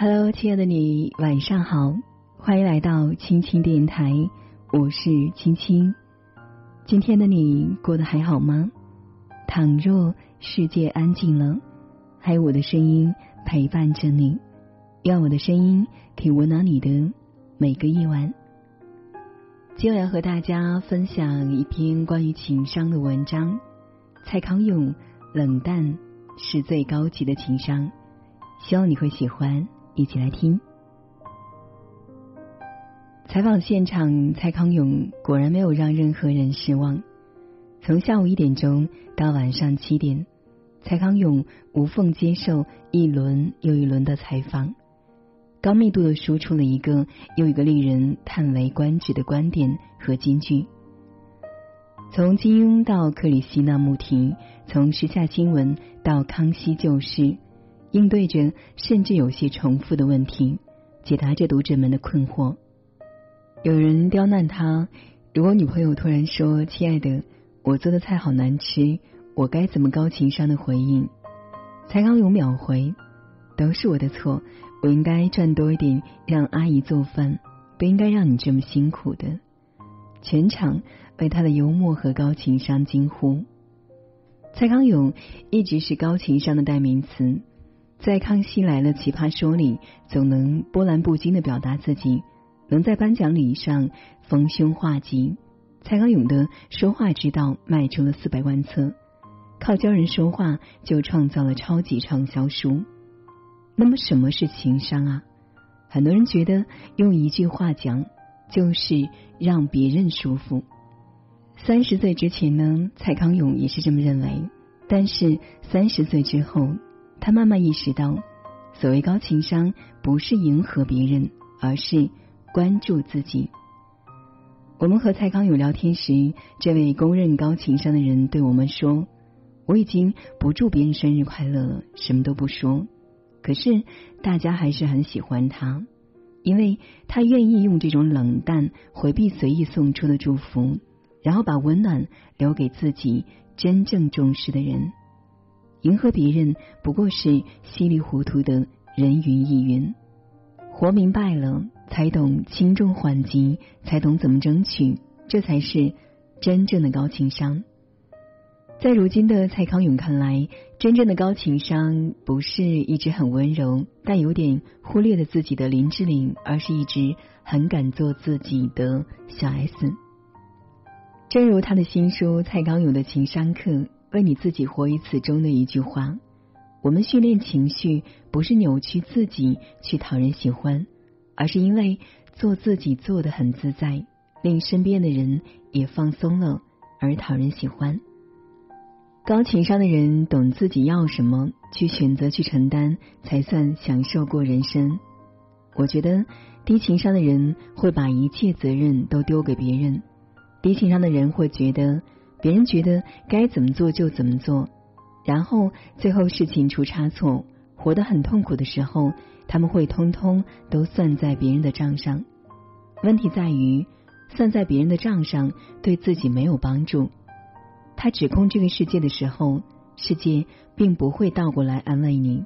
Hello，亲爱的你，晚上好，欢迎来到青青电台，我是青青。今天的你过得还好吗？倘若世界安静了，还有我的声音陪伴着你，愿我的声音可以温暖你的每个夜晚。今晚要和大家分享一篇关于情商的文章，蔡康永：冷淡是最高级的情商，希望你会喜欢。一起来听。采访现场，蔡康永果然没有让任何人失望。从下午一点钟到晚上七点，蔡康永无缝接受一轮又一轮的采访，高密度的输出了一个又一个令人叹为观止的观点和金句。从金庸到克里希那穆提，从时下新闻到康熙旧事。应对着甚至有些重复的问题，解答着读者们的困惑。有人刁难他：如果女朋友突然说“亲爱的，我做的菜好难吃”，我该怎么高情商的回应？才刚有秒回：“都是我的错，我应该赚多一点，让阿姨做饭，不应该让你这么辛苦的。”全场为他的幽默和高情商惊呼。蔡康永一直是高情商的代名词。在《康熙来了》奇葩说里，总能波澜不惊的表达自己，能在颁奖礼上逢凶化吉。蔡康永的说话之道卖出了四百万册，靠教人说话就创造了超级畅销书。那么什么是情商啊？很多人觉得用一句话讲，就是让别人舒服。三十岁之前呢，蔡康永也是这么认为，但是三十岁之后。他慢慢意识到，所谓高情商不是迎合别人，而是关注自己。我们和蔡康永聊天时，这位公认高情商的人对我们说：“我已经不祝别人生日快乐了，什么都不说。可是大家还是很喜欢他，因为他愿意用这种冷淡回避随意送出的祝福，然后把温暖留给自己真正重视的人。”迎合别人不过是稀里糊涂的人云亦云，活明白了才懂轻重缓急，才懂怎么争取，这才是真正的高情商。在如今的蔡康永看来，真正的高情商不是一直很温柔但有点忽略了自己的林志玲，而是一直很敢做自己的小 S。正如他的新书《蔡康永的情商课》。为你自己活一次中的一句话：我们训练情绪，不是扭曲自己去讨人喜欢，而是因为做自己做的很自在，令身边的人也放松了，而讨人喜欢。高情商的人懂自己要什么，去选择去承担，才算享受过人生。我觉得低情商的人会把一切责任都丢给别人，低情商的人会觉得。别人觉得该怎么做就怎么做，然后最后事情出差错，活得很痛苦的时候，他们会通通都算在别人的账上。问题在于，算在别人的账上对自己没有帮助。他指控这个世界的时候，世界并不会倒过来安慰你，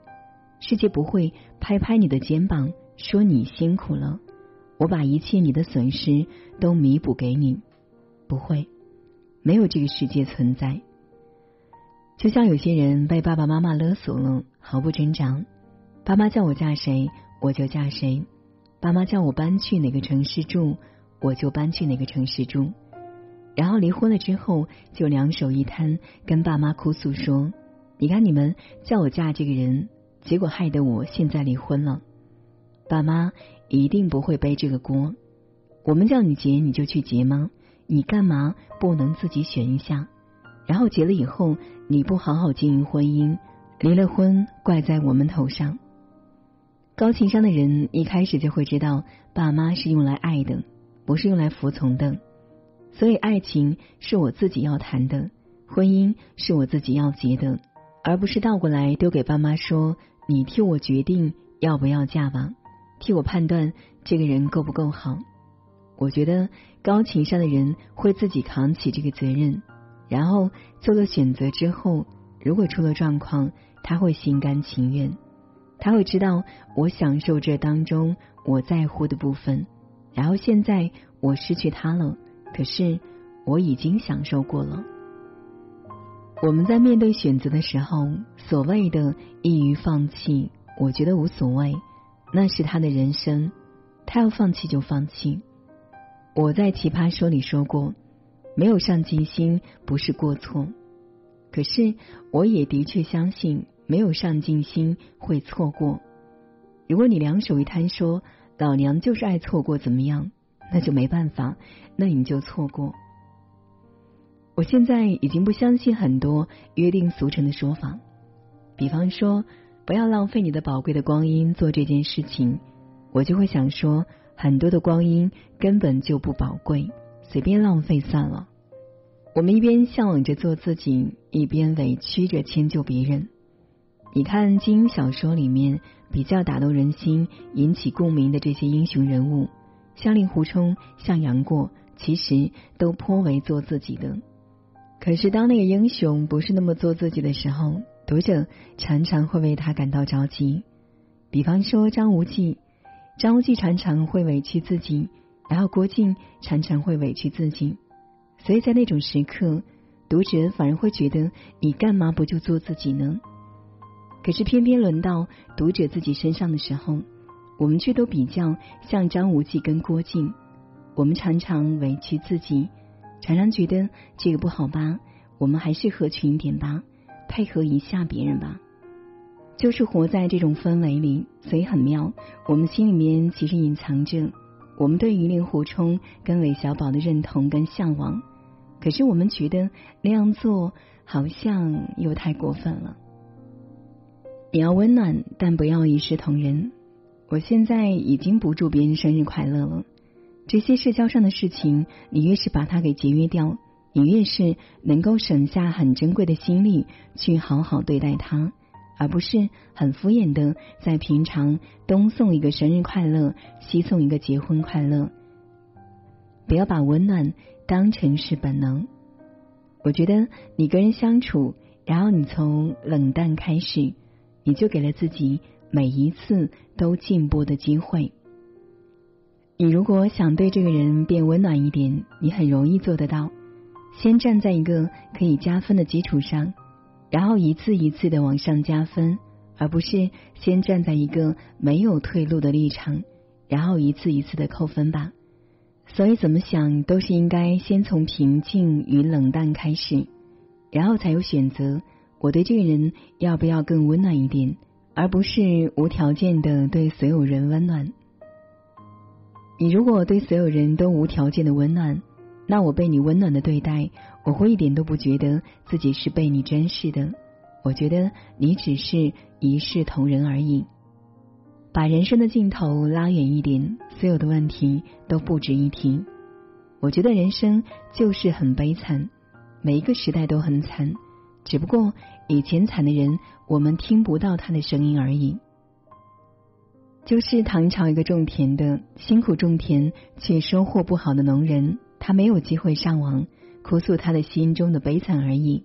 世界不会拍拍你的肩膀说你辛苦了，我把一切你的损失都弥补给你，不会。没有这个世界存在，就像有些人被爸爸妈妈勒索了，毫不挣扎。爸妈叫我嫁谁，我就嫁谁；爸妈叫我搬去哪个城市住，我就搬去哪个城市住。然后离婚了之后，就两手一摊，跟爸妈哭诉说：“你看你们叫我嫁这个人，结果害得我现在离婚了。”爸妈一定不会背这个锅。我们叫你结，你就去结吗？你干嘛不能自己选一下？然后结了以后，你不好好经营婚姻，离了婚怪在我们头上。高情商的人一开始就会知道，爸妈是用来爱的，不是用来服从的。所以，爱情是我自己要谈的，婚姻是我自己要结的，而不是倒过来丢给爸妈说：“你替我决定要不要嫁吧，替我判断这个人够不够好。”我觉得高情商的人会自己扛起这个责任，然后做了选择之后，如果出了状况，他会心甘情愿。他会知道我享受这当中我在乎的部分，然后现在我失去他了，可是我已经享受过了。我们在面对选择的时候，所谓的易于放弃，我觉得无所谓，那是他的人生，他要放弃就放弃。我在奇葩说里说过，没有上进心不是过错，可是我也的确相信，没有上进心会错过。如果你两手一摊说老娘就是爱错过，怎么样？那就没办法，那你就错过。我现在已经不相信很多约定俗成的说法，比方说不要浪费你的宝贵的光阴做这件事情，我就会想说很多的光阴根本就不宝贵，随便浪费算了。我们一边向往着做自己，一边委屈着迁就别人。你看金庸小说里面比较打动人心、引起共鸣的这些英雄人物，像令狐冲、像杨过，其实都颇为做自己的。可是，当那个英雄不是那么做自己的时候，读者常常会为他感到着急。比方说张无忌，张无忌常常会委屈自己，然后郭靖常常会委屈自己。所以在那种时刻，读者反而会觉得你干嘛不就做自己呢？可是偏偏轮到读者自己身上的时候，我们却都比较像张无忌跟郭靖，我们常常委屈自己。常常觉得这个不好吧，我们还是合群一点吧，配合一下别人吧。就是活在这种氛围里，所以很妙。我们心里面其实隐藏着我们对于令狐冲跟韦小宝的认同跟向往，可是我们觉得那样做好像又太过分了。你要温暖，但不要一视同仁。我现在已经不祝别人生日快乐了。这些社交上的事情，你越是把它给节约掉，你越是能够省下很珍贵的心力去好好对待他，而不是很敷衍的在平常东送一个生日快乐，西送一个结婚快乐。不要把温暖当成是本能。我觉得你跟人相处，然后你从冷淡开始，你就给了自己每一次都进步的机会。你如果想对这个人变温暖一点，你很容易做得到。先站在一个可以加分的基础上，然后一次一次的往上加分，而不是先站在一个没有退路的立场，然后一次一次的扣分吧。所以怎么想都是应该先从平静与冷淡开始，然后才有选择。我对这个人要不要更温暖一点，而不是无条件的对所有人温暖。你如果对所有人都无条件的温暖，那我被你温暖的对待，我会一点都不觉得自己是被你珍视的。我觉得你只是一视同仁而已。把人生的镜头拉远一点，所有的问题都不值一提。我觉得人生就是很悲惨，每一个时代都很惨，只不过以前惨的人，我们听不到他的声音而已。就是唐朝一个种田的，辛苦种田却收获不好的农人，他没有机会上网哭诉他的心中的悲惨而已。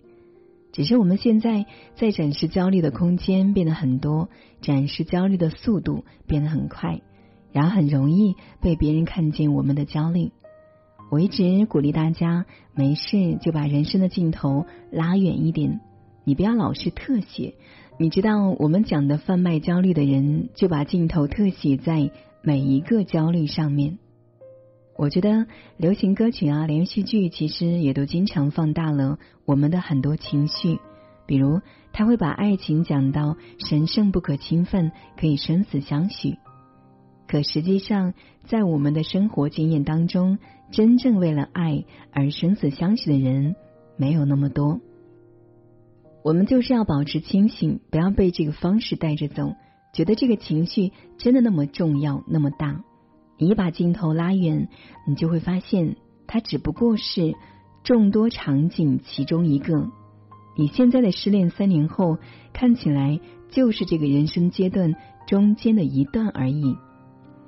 只是我们现在在展示焦虑的空间变得很多，展示焦虑的速度变得很快，然后很容易被别人看见我们的焦虑。我一直鼓励大家，没事就把人生的镜头拉远一点，你不要老是特写。你知道我们讲的贩卖焦虑的人，就把镜头特写在每一个焦虑上面。我觉得流行歌曲啊、连续剧其实也都经常放大了我们的很多情绪，比如他会把爱情讲到神圣不可侵犯，可以生死相许。可实际上，在我们的生活经验当中，真正为了爱而生死相许的人没有那么多。我们就是要保持清醒，不要被这个方式带着走，觉得这个情绪真的那么重要、那么大。你把镜头拉远，你就会发现，它只不过是众多场景其中一个。你现在的失恋三年后，看起来就是这个人生阶段中间的一段而已。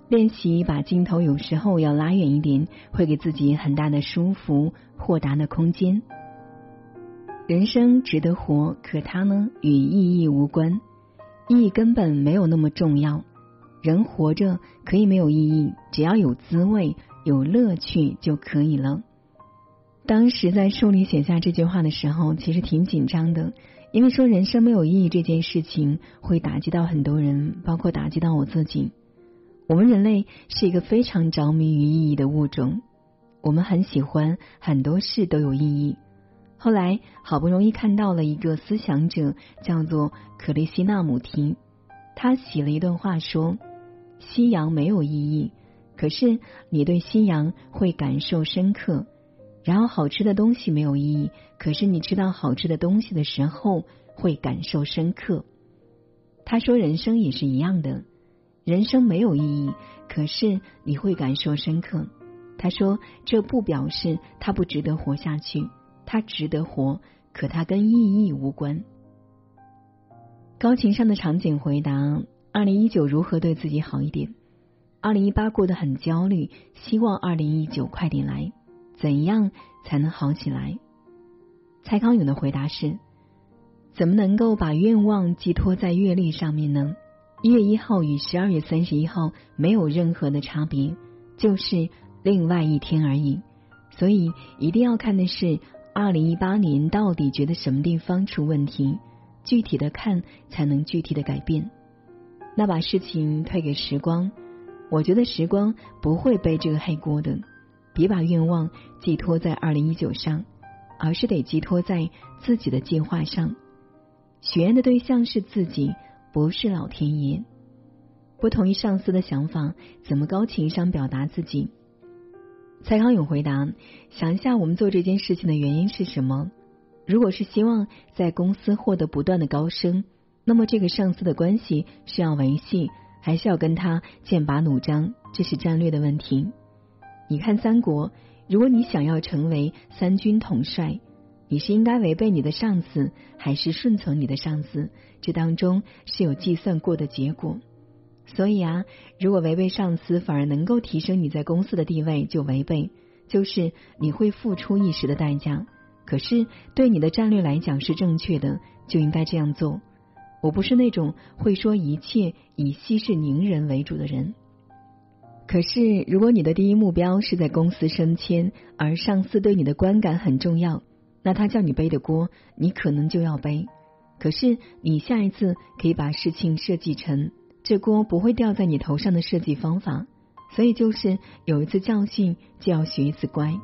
练习把镜头有时候要拉远一点，会给自己很大的舒服、豁达的空间。人生值得活，可它呢与意义无关。意义根本没有那么重要。人活着可以没有意义，只要有滋味、有乐趣就可以了。当时在书里写下这句话的时候，其实挺紧张的，因为说人生没有意义这件事情会打击到很多人，包括打击到我自己。我们人类是一个非常着迷于意义的物种，我们很喜欢很多事都有意义。后来好不容易看到了一个思想者，叫做克里希纳姆提，他写了一段话说：“夕阳没有意义，可是你对夕阳会感受深刻。然后好吃的东西没有意义，可是你吃到好吃的东西的时候会感受深刻。”他说：“人生也是一样的。”人生没有意义，可是你会感受深刻。他说：“这不表示他不值得活下去，他值得活，可他跟意义无关。”高情商的场景回答：二零一九如何对自己好一点？二零一八过得很焦虑，希望二零一九快点来。怎样才能好起来？蔡康永的回答是：怎么能够把愿望寄托在阅历上面呢？一月一号与十二月三十一号没有任何的差别，就是另外一天而已。所以一定要看的是二零一八年到底觉得什么地方出问题，具体的看才能具体的改变。那把事情推给时光，我觉得时光不会背这个黑锅的。别把愿望寄托在二零一九上，而是得寄托在自己的计划上。许愿的对象是自己。不是老天爷，不同意上司的想法，怎么高情商表达自己？蔡康永回答：想一下，我们做这件事情的原因是什么？如果是希望在公司获得不断的高升，那么这个上司的关系是要维系，还是要跟他剑拔弩张？这是战略的问题。你看三国，如果你想要成为三军统帅。你是应该违背你的上司，还是顺从你的上司？这当中是有计算过的结果。所以啊，如果违背上司反而能够提升你在公司的地位，就违背，就是你会付出一时的代价。可是对你的战略来讲是正确的，就应该这样做。我不是那种会说一切以息事宁人为主的人。可是如果你的第一目标是在公司升迁，而上司对你的观感很重要。那他叫你背的锅，你可能就要背。可是你下一次可以把事情设计成这锅不会掉在你头上的设计方法。所以就是有一次教训就要学一次乖。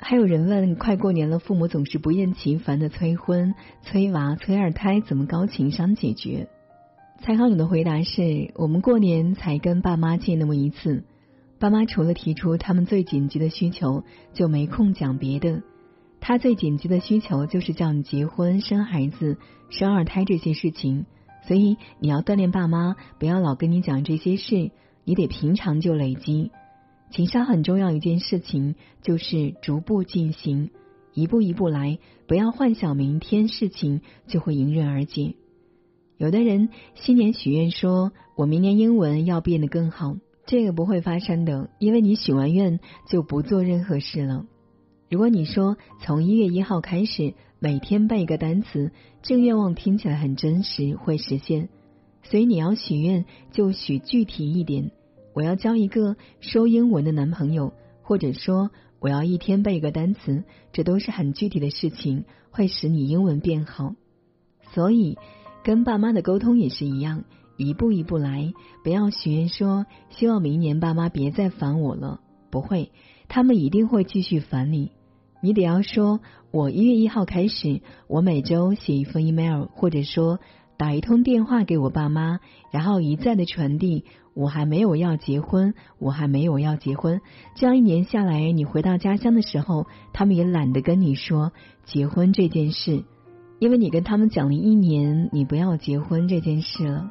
还有人问，快过年了，父母总是不厌其烦的催婚、催娃、催二胎，怎么高情商解决？蔡康永的回答是：我们过年才跟爸妈见那么一次，爸妈除了提出他们最紧急的需求，就没空讲别的。他最紧急的需求就是叫你结婚、生孩子、生二胎这些事情，所以你要锻炼爸妈，不要老跟你讲这些事，你得平常就累积。情商很重要一件事情就是逐步进行，一步一步来，不要幻想明天事情就会迎刃而解。有的人新年许愿说：“我明年英文要变得更好。”这个不会发生的，因为你许完愿就不做任何事了。如果你说从一月一号开始每天背一个单词，这个愿望听起来很真实，会实现。所以你要许愿就许具体一点，我要交一个说英文的男朋友，或者说我要一天背一个单词，这都是很具体的事情，会使你英文变好。所以跟爸妈的沟通也是一样，一步一步来，不要许愿说希望明年爸妈别再烦我了，不会，他们一定会继续烦你。你得要说，我一月一号开始，我每周写一封 email，或者说打一通电话给我爸妈，然后一再的传递，我还没有要结婚，我还没有要结婚。这样一年下来，你回到家乡的时候，他们也懒得跟你说结婚这件事，因为你跟他们讲了一年，你不要结婚这件事了。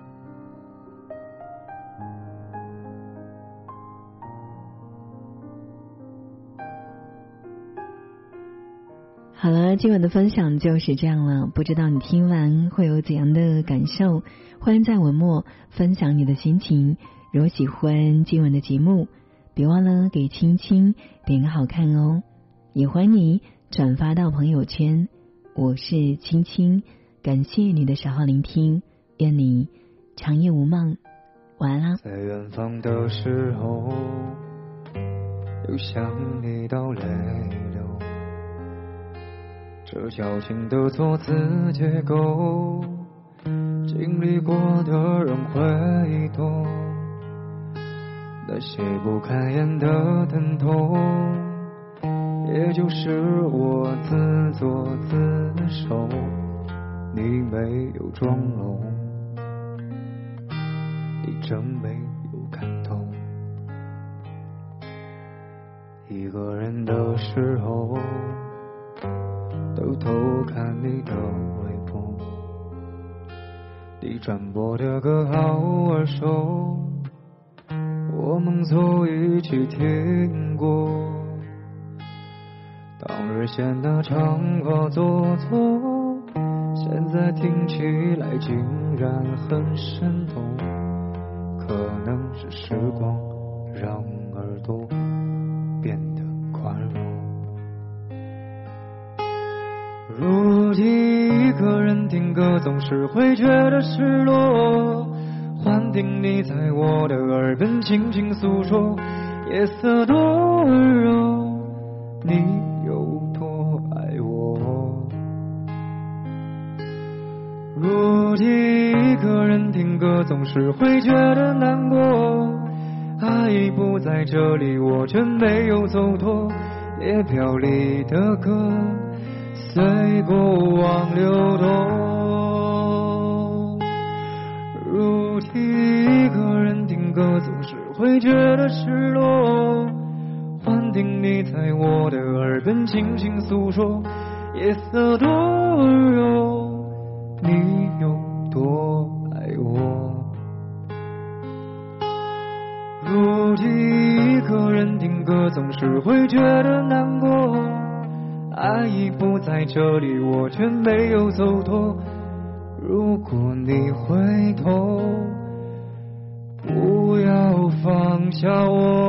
好了，今晚的分享就是这样了。不知道你听完会有怎样的感受？欢迎在文末分享你的心情。如果喜欢今晚的节目，别忘了给青青点个好看哦。也欢迎你转发到朋友圈。我是青青，感谢你的守候聆听。愿你长夜无梦，晚安啦。在远方的时候，又想你到来，这矫情的措辞结构，经历过的人会懂。那些不堪言的疼痛，也就是我自作自受。你没有装聋，你真没有看透。一个人的时候，都偷看你的微博，你转播的歌好耳熟，我们曾一起听过。当日显得长话做作。现在听起来竟然很生动，可能是时光让耳朵变得宽容。如今一个人听歌，总是会觉得失落。幻听你在我的耳边轻轻诉说，夜色多温柔，你有多爱我。如今一个人听歌，总是会觉得难过。爱已不在这里，我却没有走脱。列表里的歌，随过往流动。如今一个人听歌，总是会觉得失落。幻听你在我的耳边轻轻诉说，夜色多温柔。你有多爱我？如今一个人听歌，总是会觉得难。不在这里，我却没有走脱。如果你回头，不要放下我。